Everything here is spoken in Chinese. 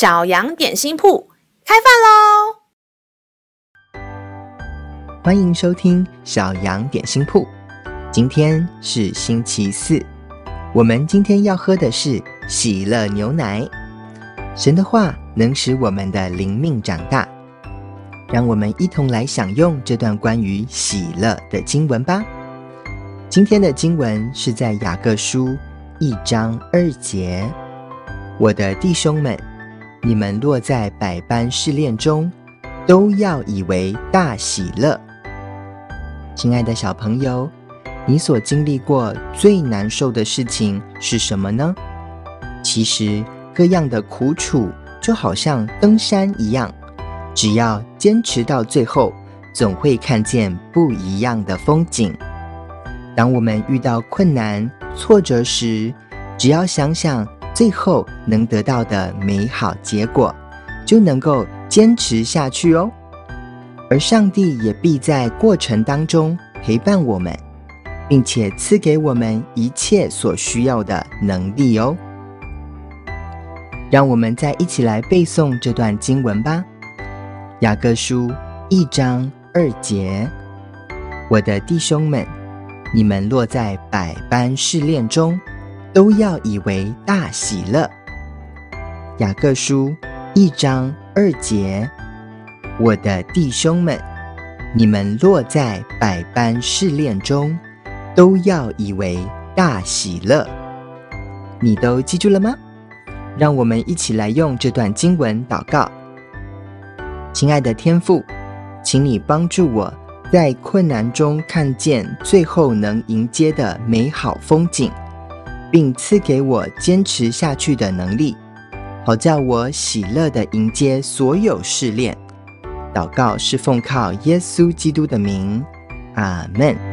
小羊点心铺开饭喽！欢迎收听小羊点心铺。今天是星期四，我们今天要喝的是喜乐牛奶。神的话能使我们的灵命长大，让我们一同来享用这段关于喜乐的经文吧。今天的经文是在雅各书一章二节：“我的弟兄们。”你们落在百般试炼中，都要以为大喜乐。亲爱的小朋友，你所经历过最难受的事情是什么呢？其实各样的苦楚就好像登山一样，只要坚持到最后，总会看见不一样的风景。当我们遇到困难、挫折时，只要想想。最后能得到的美好结果，就能够坚持下去哦。而上帝也必在过程当中陪伴我们，并且赐给我们一切所需要的能力哦。让我们再一起来背诵这段经文吧，《雅各书》一章二节：“我的弟兄们，你们落在百般试炼中。”都要以为大喜乐。雅各书一章二节，我的弟兄们，你们落在百般试炼中，都要以为大喜乐。你都记住了吗？让我们一起来用这段经文祷告。亲爱的天父，请你帮助我在困难中看见最后能迎接的美好风景。并赐给我坚持下去的能力，好叫我喜乐地迎接所有试炼。祷告是奉靠耶稣基督的名，阿门。